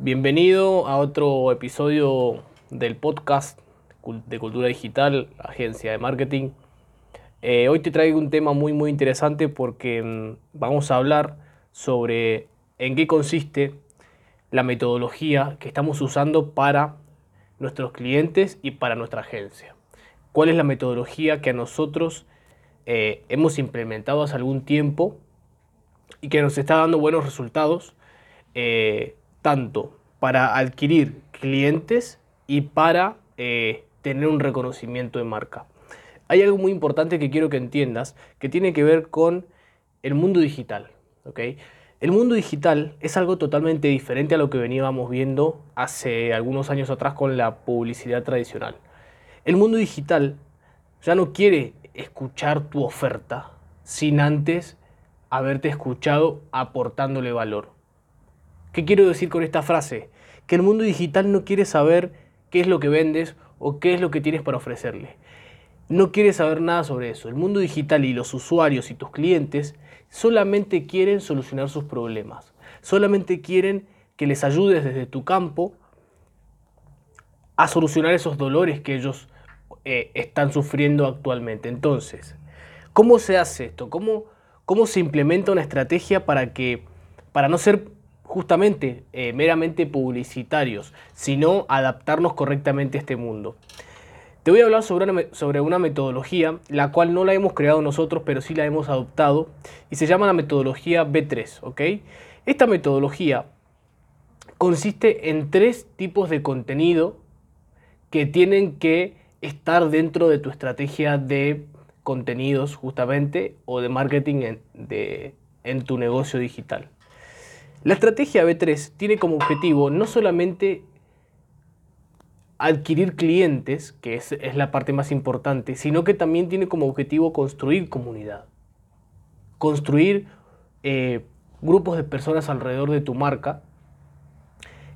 Bienvenido a otro episodio del podcast de Cultura Digital, agencia de marketing. Eh, hoy te traigo un tema muy muy interesante porque mm, vamos a hablar sobre en qué consiste la metodología que estamos usando para nuestros clientes y para nuestra agencia. ¿Cuál es la metodología que a nosotros eh, hemos implementado hace algún tiempo y que nos está dando buenos resultados, eh, tanto para adquirir clientes y para eh, tener un reconocimiento de marca. Hay algo muy importante que quiero que entiendas que tiene que ver con el mundo digital. El mundo digital es algo totalmente diferente a lo que veníamos viendo hace algunos años atrás con la publicidad tradicional. El mundo digital ya no quiere escuchar tu oferta sin antes haberte escuchado aportándole valor. ¿Qué quiero decir con esta frase? Que el mundo digital no quiere saber qué es lo que vendes o qué es lo que tienes para ofrecerle. No quiere saber nada sobre eso. El mundo digital y los usuarios y tus clientes solamente quieren solucionar sus problemas. Solamente quieren que les ayudes desde tu campo a solucionar esos dolores que ellos eh, están sufriendo actualmente. Entonces, ¿cómo se hace esto? ¿Cómo, cómo se implementa una estrategia para que, para no ser justamente eh, meramente publicitarios, sino adaptarnos correctamente a este mundo? Te voy a hablar sobre una, sobre una metodología, la cual no la hemos creado nosotros, pero sí la hemos adoptado, y se llama la metodología B3, ¿ok? Esta metodología consiste en tres tipos de contenido que tienen que estar dentro de tu estrategia de contenidos justamente o de marketing de, en tu negocio digital. La estrategia B3 tiene como objetivo no solamente adquirir clientes, que es, la parte más importante, sino que también tiene como objetivo construir comunidad, construir eh, grupos de personas alrededor de tu marca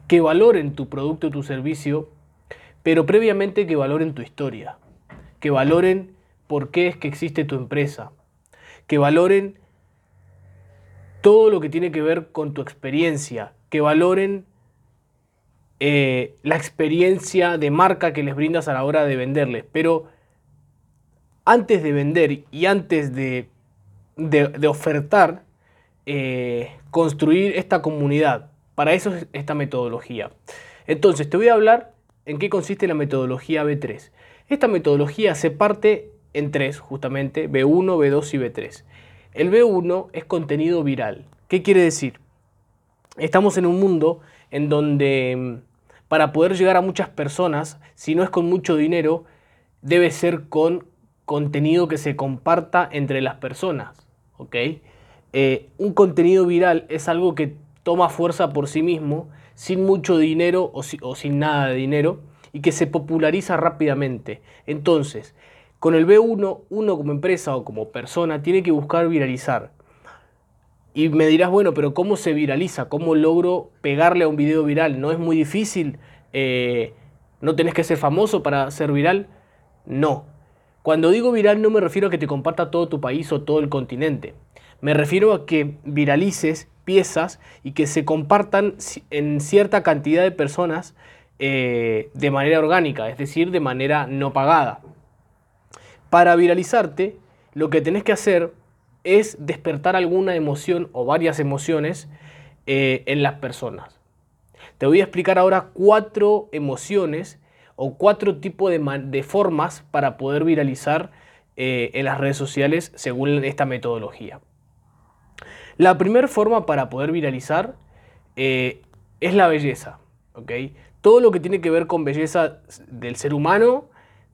que valoren tu producto o tu servicio, pero previamente que valoren tu historia, que valoren por qué es que existe tu empresa, que valoren todo lo que tiene que ver con tu experiencia, que valoren eh, la experiencia de marca que les brindas a la hora de venderles. Pero antes de vender y antes de, de, ofertar, eh, construir esta comunidad. Para eso es esta metodología. Entonces, te voy a hablar en qué consiste la metodología B3. Esta metodología se parte en tres, justamente, B1, B2 y B3. El B1 es contenido viral. ¿Qué quiere decir? Estamos en un mundo en donde mm, para poder llegar a muchas personas, si no es con mucho dinero, debe ser con contenido que se comparta entre las personas. ¿ok? Eh, un contenido viral es algo que toma fuerza por sí mismo, sin mucho dinero o, o sin nada de dinero, y que se populariza rápidamente. Entonces, con el B1, uno como empresa o como persona tiene que buscar viralizar. Y me dirás, bueno, pero ¿cómo se viraliza? ¿Cómo logro pegarle a un video viral? ¿No es muy difícil? Eh, ¿No tenés que ser famoso para ser viral? No. Cuando digo viral no me refiero a que te comparta todo tu país o todo el continente. Me refiero a que viralices piezas y que se compartan en cierta cantidad de personas eh, de manera orgánica, es decir, de manera no pagada. Para viralizarte, lo que tenés que hacer es despertar alguna emoción o varias emociones eh, en las personas. Te voy a explicar ahora cuatro emociones o cuatro tipos de, formas para poder viralizar eh, en las redes sociales según esta metodología. La primera forma para poder viralizar eh, es la belleza. Todo lo que tiene que ver con belleza del ser humano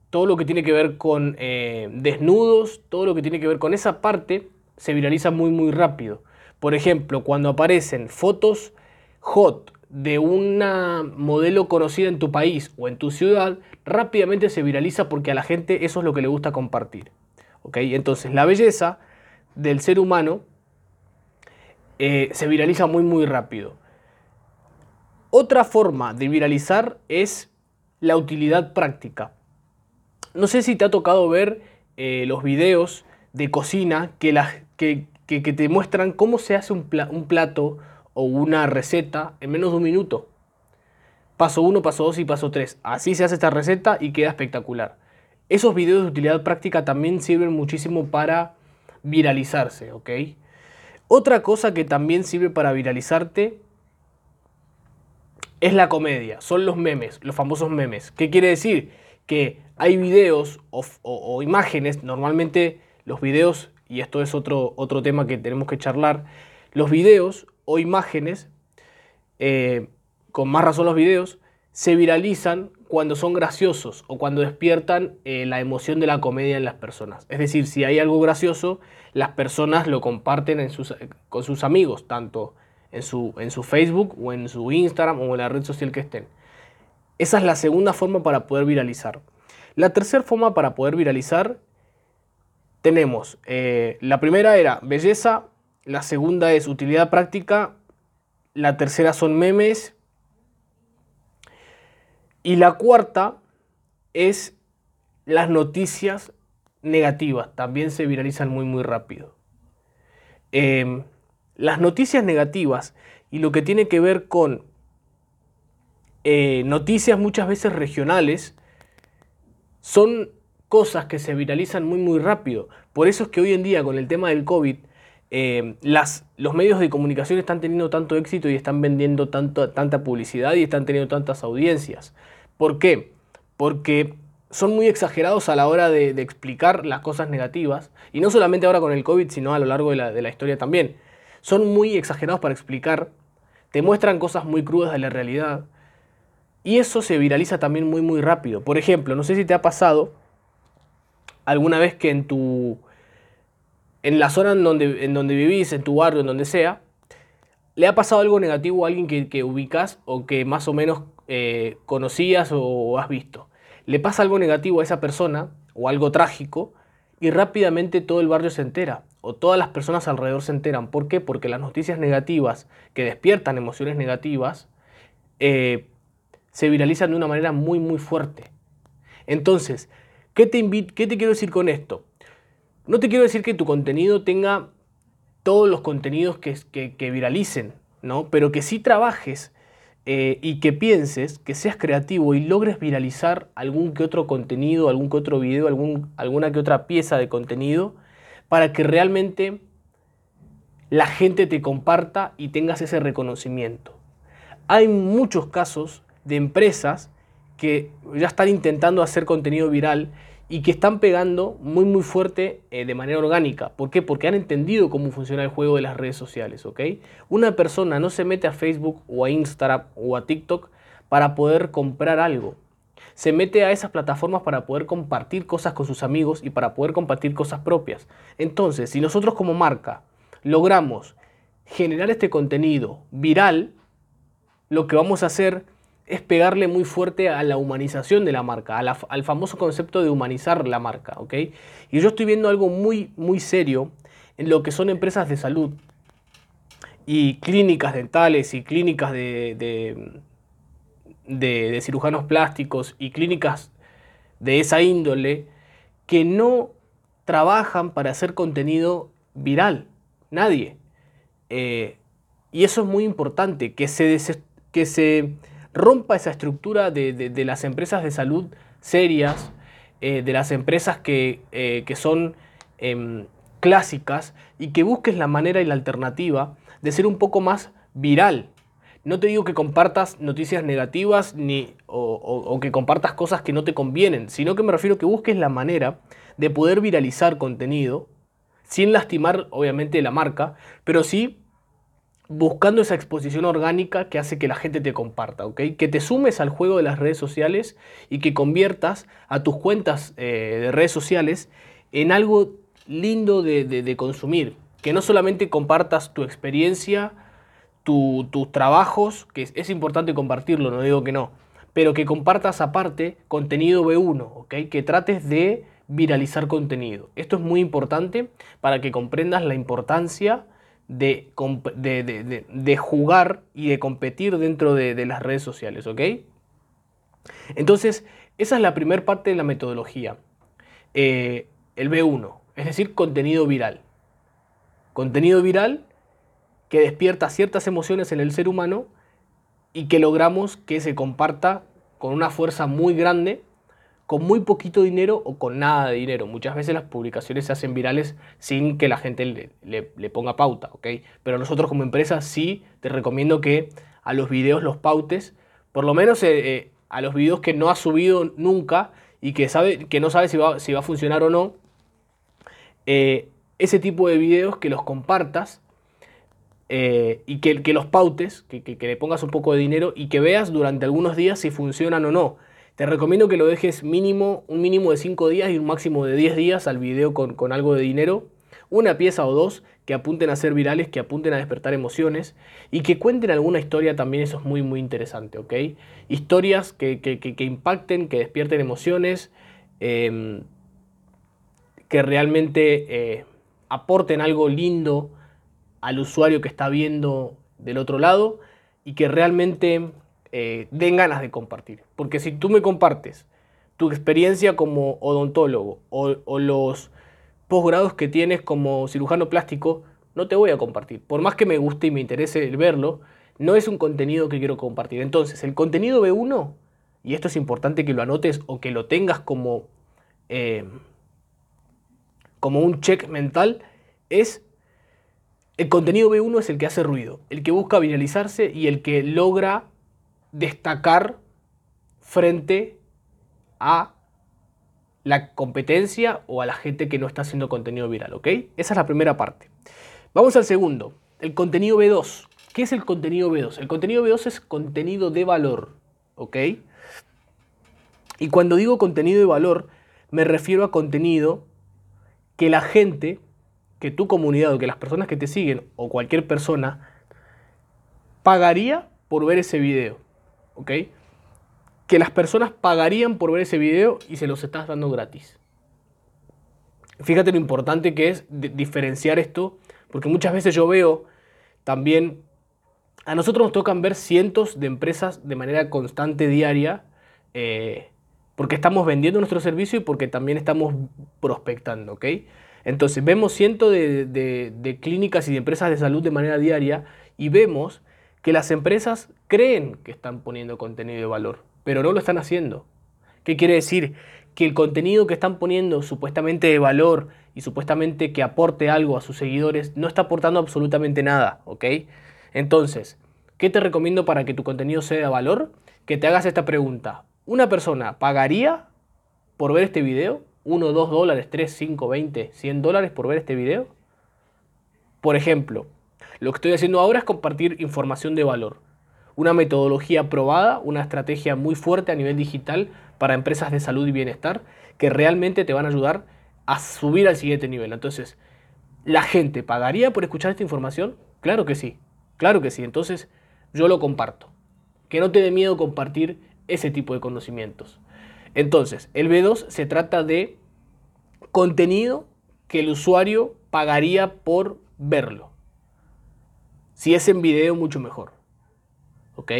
todo lo que tiene que ver con eh, desnudos, todo lo que tiene que ver con esa parte, se viraliza muy muy rápido. Por ejemplo, cuando aparecen fotos hot de una modelo conocida en tu país o en tu ciudad, rápidamente se viraliza porque a la gente eso es lo que le gusta compartir. Entonces la belleza del ser humano eh, se viraliza muy muy rápido. Otra forma de viralizar es la utilidad práctica. No sé si te ha tocado ver eh, los videos de cocina que, que, te muestran cómo se hace un, plato o una receta en menos de un minuto. paso 1, paso 2 y paso 3. Así se hace esta receta y queda espectacular. Esos videos de utilidad práctica también sirven muchísimo para viralizarse, ¿ok? Otra cosa que también sirve para viralizarte es la comedia, son los memes, los famosos memes. ¿Qué quiere decir? Que hay videos o, imágenes, normalmente los videos, y esto es otro, otro tema que tenemos que charlar, los videos o imágenes, eh, con más razón los videos, se viralizan cuando son graciosos o cuando despiertan eh, la emoción de la comedia en las personas. Es decir, si hay algo gracioso, las personas lo comparten con sus amigos, tanto en su, en su Facebook o en su Instagram o en la red social que estén. Esa es la segunda forma para poder viralizar. La tercera forma para poder viralizar tenemos, eh, la primera era belleza, la segunda es utilidad práctica, la tercera son memes y la cuarta es las noticias negativas. También se viralizan muy, muy rápido. Em, las noticias negativas y lo que tiene que ver con eh, noticias muchas veces regionales son cosas que se viralizan muy, muy rápido. Por eso es que hoy en día con el tema del COVID, em, las, los medios de comunicación están teniendo tanto éxito y están vendiendo tanto, tanta publicidad y están teniendo tantas audiencias. ¿Por qué? Porque son muy exagerados a la hora de, explicar las cosas negativas, y no solamente ahora con el COVID, sino a lo largo de la, historia también. Son muy exagerados para explicar, te muestran cosas muy crudas de la realidad, y eso se viraliza también muy, muy rápido. Por ejemplo, no sé si te ha pasado alguna vez que en tu. en la zona en donde, en donde vivís, en tu barrio, en donde sea, le ha pasado algo negativo a alguien que, que ubicas o que más o menos eh, conocías o has visto. Le pasa algo negativo a esa persona o algo trágico y rápidamente todo el barrio se entera o todas las personas alrededor se enteran. ¿Por qué? Porque las noticias negativas que despiertan emociones negativas eh, se viralizan de una manera muy muy fuerte. Entonces, ¿qué te, ¿qué te quiero decir con esto? No te quiero decir que tu contenido tenga todos los contenidos que, que, viralicen, ¿no? Pero que sí trabajes eh, y que pienses, que seas creativo y logres viralizar algún que otro contenido, algún que otro video, algún, alguna que otra pieza de contenido, para que realmente la gente te comparta y tengas ese reconocimiento. Hay muchos casos de empresas que ya están intentando hacer contenido viral y que están pegando muy muy fuerte eh, de manera orgánica. ¿Por qué? Porque han entendido cómo funciona el juego de las redes sociales, ¿ok? Una persona no se mete a Facebook o a Instagram o a TikTok para poder comprar algo. Se mete a esas plataformas para poder compartir cosas con sus amigos y para poder compartir cosas propias. Entonces, si nosotros como marca logramos generar este contenido viral, lo que vamos a hacer es pegarle muy fuerte a la humanización de la marca, al famoso concepto de humanizar la marca, ¿ok? Y yo estoy viendo algo muy, muy serio en lo que son empresas de salud y clínicas dentales y clínicas de, de, cirujanos plásticos y clínicas de esa índole que no trabajan para hacer contenido viral. Nadie. Eh, y eso es muy importante, que se, que se rompa esa estructura de, las empresas de salud serias, eh, de las empresas que, eh, son em, clásicas y que busques la manera y la alternativa de ser un poco más viral. No te digo que compartas noticias negativas ni, o, que compartas cosas que no te convienen, sino que me refiero a que busques la manera de poder viralizar contenido sin lastimar obviamente la marca, pero sí buscando esa exposición orgánica que hace que la gente te comparta, ¿ok? Que te sumes al juego de las redes sociales y que conviertas a tus cuentas eh, de redes sociales en algo lindo de, consumir. Que no solamente compartas tu experiencia, tus trabajos, que es, importante compartirlo, no digo que no, pero que compartas aparte contenido B1, ¿ok? Que trates de viralizar contenido. Esto es muy importante para que comprendas la importancia de, jugar y de competir dentro de, las redes sociales, ¿ok? Entonces, esa es la primera parte de la metodología. Eh, el B1, es decir, contenido viral. Contenido viral que despierta ciertas emociones en el ser humano y que logramos que se comparta con una fuerza muy grande, con muy poquito dinero o con nada de dinero. Muchas veces las publicaciones se hacen virales sin que la gente le, ponga pauta, ¿ok? Pero nosotros como empresa sí te recomiendo que a los videos los pautes, por lo menos eh, eh, a los videos que no has subido nunca y que, sabe, que no sabes si va, si va a funcionar o no, eh, ese tipo de videos que los compartas y que, que, los pautes, que, que, le pongas un poco de dinero y que veas durante algunos días si funcionan o no. Te recomiendo que lo dejes mínimo, un mínimo de 5 días y un máximo de 10 días al video con, con algo de dinero. Una pieza o dos que apunten a ser virales, que apunten a despertar emociones y que cuenten alguna historia también, eso es muy muy interesante, ¿ok? Historias que, que impacten, que despierten emociones, em, que realmente eh, aporten algo lindo al usuario que está viendo del otro lado y que realmente eh, den ganas de compartir. Porque si tú me compartes tu experiencia como odontólogo o, los posgrados que tienes como cirujano plástico, no te voy a compartir. Por más que me guste y me interese verlo, no es un contenido que quiero compartir. Entonces, el contenido B1, y esto es importante que lo anotes o que lo tengas como, eh, como un check mental, es el contenido B1 es el que hace ruido, el que busca viralizarse y el que logra destacar frente a la competencia o a la gente que no está haciendo contenido viral, ¿ok? Esa es la primera parte. Vamos al segundo, el contenido B2. ¿Qué es el contenido B2? El contenido B2 es contenido de valor, ¿ok? Y cuando digo contenido de valor, me refiero a contenido que la gente que tu comunidad o que las personas que te siguen o cualquier persona pagaría por ver ese video. ¿Ok? Que las personas pagarían por ver ese video y se los estás dando gratis. Fíjate lo importante que es diferenciar esto, porque muchas veces yo veo también, a nosotros nos tocan ver cientos de empresas de manera constante, diaria, eh, porque estamos vendiendo nuestro servicio y porque también estamos prospectando, ¿ok? Entonces vemos cientos de, clínicas y de empresas de salud de manera diaria y vemos que las empresas creen que están poniendo contenido de valor, pero no lo están haciendo. ¿Qué quiere decir? Que el contenido que están poniendo supuestamente de valor y supuestamente que aporte algo a sus seguidores no está aportando absolutamente nada, ¿ok? Entonces, ¿qué te recomiendo para que tu contenido sea de valor? Que te hagas esta pregunta. ¿Una persona pagaría por ver este video? 1, 2 dólares, 3, 5, 20, 100 dólares por ver este video? Por ejemplo, lo que estoy haciendo ahora es compartir información de valor. Una metodología probada, una estrategia muy fuerte a nivel digital para empresas de salud y bienestar que realmente te van a ayudar a subir al siguiente nivel. Entonces, ¿la gente pagaría por escuchar esta información? Claro que sí, claro que sí. Entonces, yo lo comparto. Que no te dé miedo compartir ese tipo de conocimientos. Entonces, el B2 se trata de contenido que el usuario pagaría por verlo. Si es en video, mucho mejor. ¿Ok?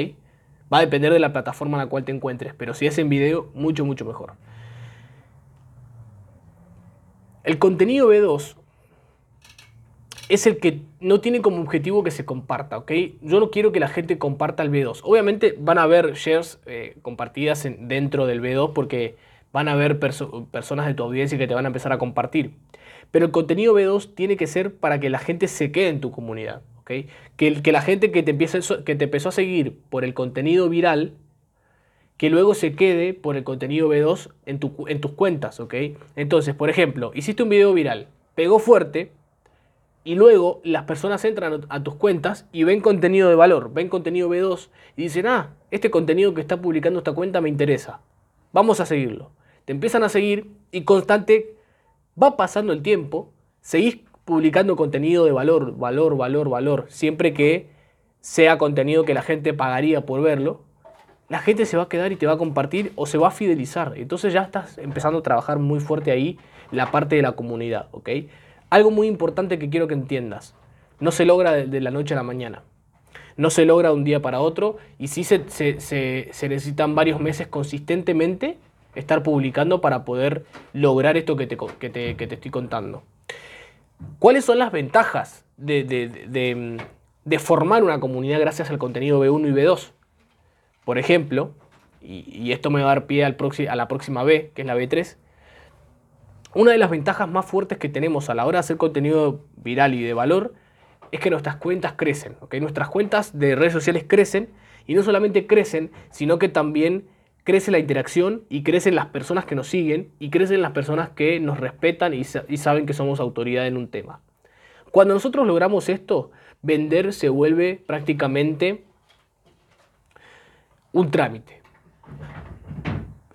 Va a depender de la plataforma en la cual te encuentres, pero si es en video, mucho, mucho mejor. El contenido B2 es el que no tiene como objetivo que se comparta, ¿ok? Yo no quiero que la gente comparta el B2. Obviamente van a haber shares eh, compartidas dentro del B2 porque van a haber personas de tu audiencia que te van a empezar a compartir. Pero el contenido B2 tiene que ser para que la gente se quede en tu comunidad, Que, la gente que te, empiece, que te empezó a seguir por el contenido viral, que luego se quede por el contenido B2 en, en tus cuentas, ¿ok? Entonces, por ejemplo, hiciste un video viral, pegó fuerte, y luego las personas entran a tus cuentas y ven contenido de valor, ven contenido B2 y dicen, ah, este contenido que está publicando esta cuenta me interesa. Vamos a seguirlo. Te empiezan a seguir y constante va pasando el tiempo, seguís publicando contenido de valor, valor, valor, valor, siempre que sea contenido que la gente pagaría por verlo, la gente se va a quedar y te va a compartir o se va a fidelizar. Entonces ya estás empezando a trabajar muy fuerte ahí la parte de la comunidad, ¿ok? Algo muy importante que quiero que entiendas. No se logra de, la noche a la mañana. No se logra de un día para otro y sí se, necesitan varios meses consistentemente estar publicando para poder lograr esto que te, te, estoy contando. ¿Cuáles son las ventajas de, formar una comunidad gracias al contenido B1 y B2? Por ejemplo, y, esto me va a dar pie al a la próxima B, que es la B3, una de las ventajas más fuertes que tenemos a la hora de hacer contenido viral y de valor es que nuestras cuentas crecen. Nuestras cuentas de redes sociales crecen y no solamente crecen, sino que también crece la interacción y crecen las personas que nos siguen y crecen las personas que nos respetan y, saben que somos autoridad en un tema. Cuando nosotros logramos esto, vender se vuelve prácticamente un trámite.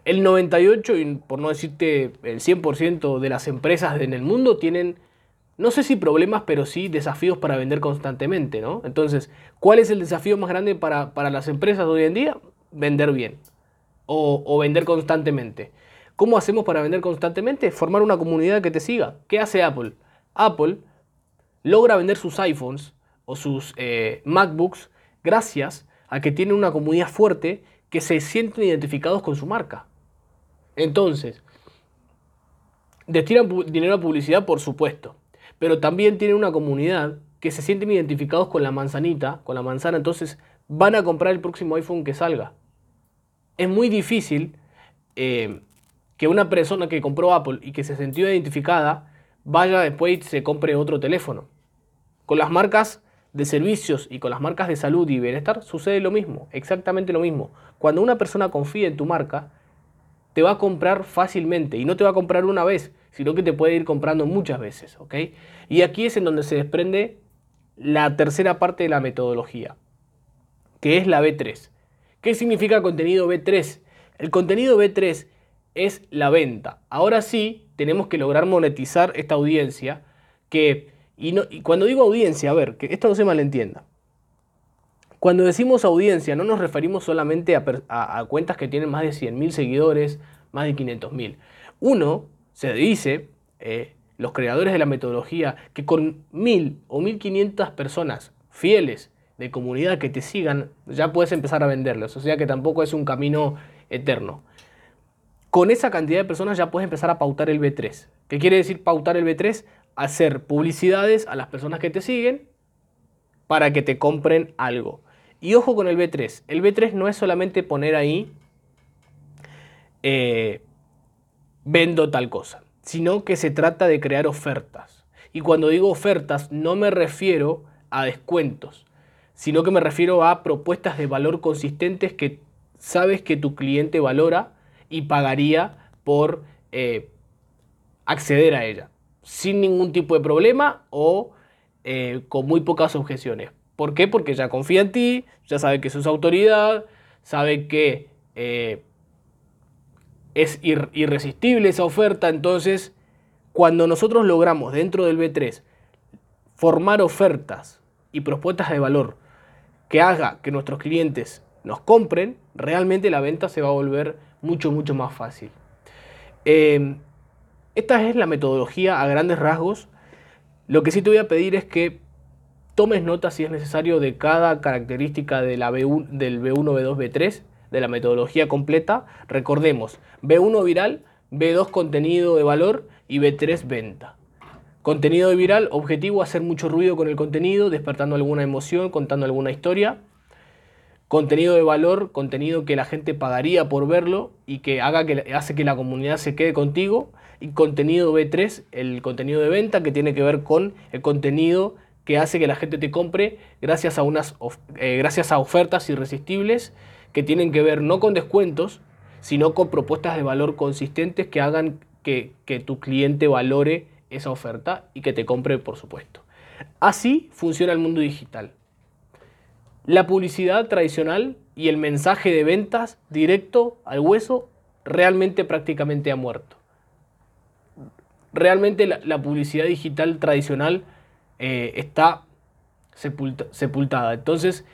El 98, y por no decirte el 100% de las empresas en el mundo tienen, no sé si problemas, pero sí desafíos para vender constantemente, ¿no? Entonces, ¿cuál es el desafío más grande para, las empresas hoy en día? Vender bien o, vender constantemente. ¿Cómo hacemos para vender constantemente? Formar una comunidad que te siga. ¿Qué hace Apple? Apple logra vender sus iPhones o sus eh, MacBooks gracias a que tienen una comunidad fuerte que se sienten identificados con su marca. Entonces, destinan dinero a publicidad, por supuesto, pero también tienen una comunidad que se sienten identificados con la manzanita, con la manzana, entonces van a comprar el próximo iPhone que salga. Es muy difícil eh, que una persona que compró Apple y que se sintió identificada vaya después y se compre otro teléfono. Con las marcas de servicios y con las marcas de salud y bienestar sucede lo mismo, exactamente lo mismo. Cuando una persona confía en tu marca, te va a comprar fácilmente y no te va a comprar una vez, sino que te puede ir comprando muchas veces. Y aquí es en donde se desprende la tercera parte de la metodología, que es la B3. ¿Qué significa contenido B3? El contenido B3 es la venta. Ahora sí, tenemos que lograr monetizar esta audiencia que y, cuando digo audiencia, a ver, que esto no se malentienda. Cuando decimos audiencia, no nos referimos solamente a, cuentas que tienen más de 100.000 seguidores, más de 500.000. Uno se dice, eh, los creadores de la metodología, que con 1.000 o 1.500 personas fieles de comunidad que te sigan, ya puedes empezar a venderlos. O sea que tampoco es un camino eterno. Con esa cantidad de personas ya puedes empezar a pautar el B3. ¿Qué quiere decir pautar el B3? hacer publicidades a las personas que te siguen para que te compren algo. Y ojo con el B3. El B3 no es solamente poner ahí eh, vendo tal cosa, sino que se trata de crear ofertas. Y cuando digo ofertas no me refiero a descuentos, sino que me refiero a propuestas de valor consistentes que sabes que tu cliente valora y pagaría por eh, acceder a ella sin ningún tipo de problema o eh, con muy pocas objeciones. ¿Por qué? Porque ya confía en ti, ya sabe que sos autoridad, sabe que eh, es irresistible esa oferta. Entonces, cuando nosotros logramos dentro del B3 formar ofertas y propuestas de valor que haga que nuestros clientes nos compren, realmente la venta se va a volver mucho, mucho más fácil. Eh, esta es la metodología a grandes rasgos. Lo que sí te voy a pedir es que tomes nota si es necesario de cada característica de la B1, del B1, B2, B3, de la metodología completa. Recordemos, B1 viral, B2 contenido de valor y B3 venta. Contenido viral, objetivo hacer mucho ruido con el contenido, despertando alguna emoción, contando alguna historia. Contenido de valor, contenido que la gente pagaría por verlo y que, haga que hace que la comunidad se quede contigo y contenido B3, el contenido de venta que tiene que ver con el contenido que hace que la gente te compre gracias a, unas, eh, gracias a ofertas irresistibles que tienen que ver no con descuentos, sino con propuestas de valor consistentes que hagan que, que tu cliente valore esa oferta y que te compre, por supuesto. Así funciona el mundo digital. La publicidad tradicional y el mensaje de ventas directo al hueso realmente prácticamente ha muerto realmente la, publicidad digital tradicional eh, está sepultada. Entonces,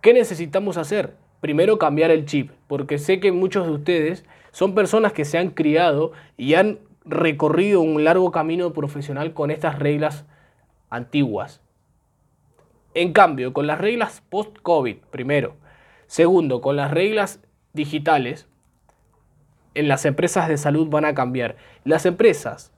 ¿qué necesitamos hacer? Primero cambiar el chip, porque sé que muchos de ustedes son personas que se han criado y han recorrido un largo camino profesional con estas reglas antiguas. En cambio, con las reglas post-COVID, primero. Segundo, con las reglas digitales, en las empresas de salud van a cambiar. Las empresas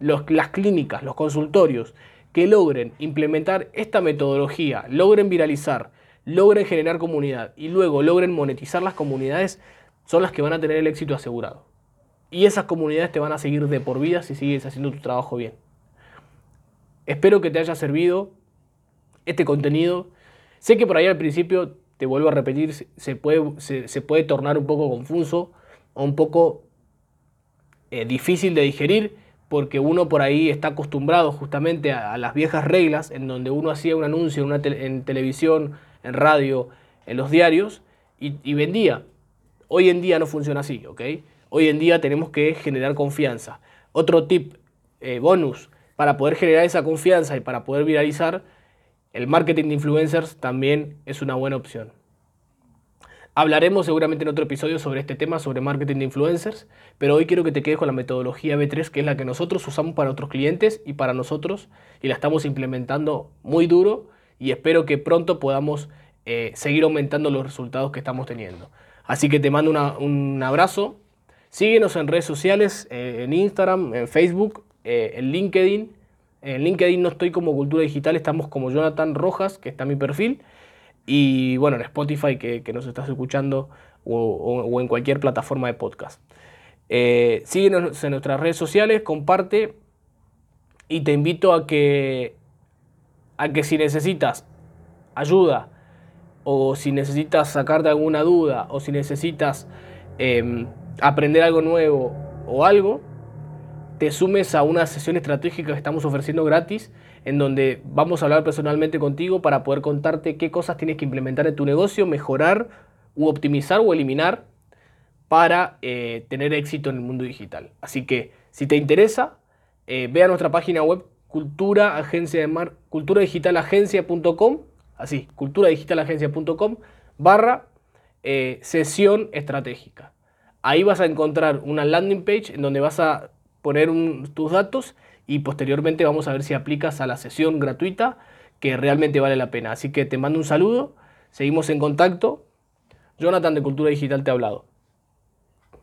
las clínicas, los consultorios que logren implementar esta metodología, logren viralizar, logren generar comunidad y luego logren monetizar las comunidades, son las que van a tener el éxito asegurado. Y esas comunidades te van a seguir de por vida si sigues haciendo tu trabajo bien. Espero que te haya servido este contenido. Sé que por ahí al principio, te vuelvo a repetir, se puede, se, puede tornar un poco confuso o un poco eh, difícil de digerir porque uno por ahí está acostumbrado justamente a, las viejas reglas en donde uno hacía un anuncio en, una en televisión, en radio, en los diarios y, vendía. Hoy en día no funciona así, ¿ok? Hoy en día tenemos que generar confianza. Otro tip, eh, bonus, para poder generar esa confianza y para poder viralizar, el marketing de influencers también es una buena opción. Hablaremos seguramente en otro episodio sobre este tema, sobre marketing de influencers, pero hoy quiero que te quedes con la metodología B3, que es la que nosotros usamos para otros clientes y para nosotros, y la estamos implementando muy duro y espero que pronto podamos eh, seguir aumentando los resultados que estamos teniendo. Así que te mando un abrazo, síguenos en redes sociales, eh, en Instagram, en Facebook, eh, en LinkedIn. En LinkedIn no estoy como Cultura Digital, estamos como Jonathan Rojas, que está mi perfil. Y bueno, en Spotify, que, nos estás escuchando, o, en cualquier plataforma de podcast. Eh, síguenos en nuestras redes sociales, comparte y te invito a que, a que si necesitas ayuda o si necesitas sacarte alguna duda o si necesitas em, aprender algo nuevo o algo, te sumes a una sesión estratégica que estamos ofreciendo gratis, en donde vamos a hablar personalmente contigo para poder contarte qué cosas tienes que implementar en tu negocio, mejorar u optimizar o eliminar para eh, tener éxito en el mundo digital. Así que si te interesa, eh, ve a nuestra página web cultura, agencia de mar, culturadigitalagencia.com, así, culturadigitalagencia.com barra eh, sesión estratégica. Ahí vas a encontrar una landing page en donde vas a poner tus datos y posteriormente vamos a ver si aplicas a la sesión gratuita que realmente vale la pena. Así que te mando un saludo, seguimos en contacto. Jonathan de Cultura Digital te ha hablado.